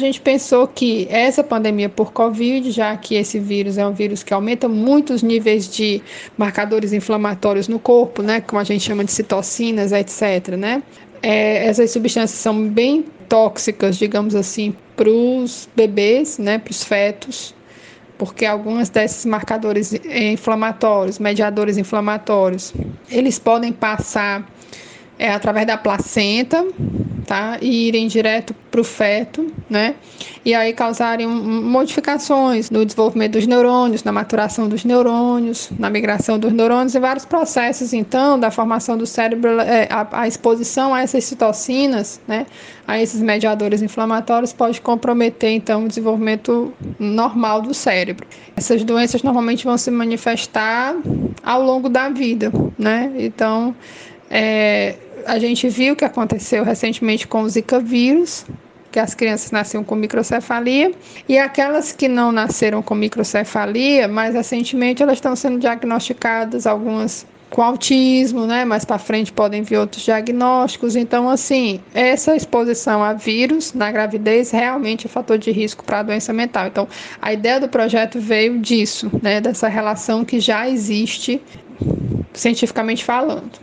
A gente pensou que essa pandemia por Covid, já que esse vírus é um vírus que aumenta muito os níveis de marcadores inflamatórios no corpo, né, como a gente chama de citocinas, etc., né, é, essas substâncias são bem tóxicas, digamos assim, para os bebês, né, para os fetos, porque alguns desses marcadores inflamatórios, mediadores inflamatórios, eles podem passar é, através da placenta, tá? E irem direto para o feto, né? E aí causarem modificações no desenvolvimento dos neurônios, na maturação dos neurônios, na migração dos neurônios e vários processos, então, da formação do cérebro, é, a, a, exposição a essas citocinas, né? A esses mediadores inflamatórios pode comprometer, então, o desenvolvimento normal do cérebro. Essas doenças normalmente vão se manifestar ao longo da vida, né? Então, é, a gente viu que aconteceu recentemente com o Zika vírus, que as crianças nasceram com microcefalia, e aquelas que não nasceram com microcefalia, mais recentemente elas estão sendo diagnosticadas, algumas com autismo, né? Mais para frente podem vir outros diagnósticos. Então, assim, essa exposição a vírus na gravidez realmente é fator de risco para a doença mental. Então, a ideia do projeto veio disso, né? Dessa relação que já existe cientificamente falando.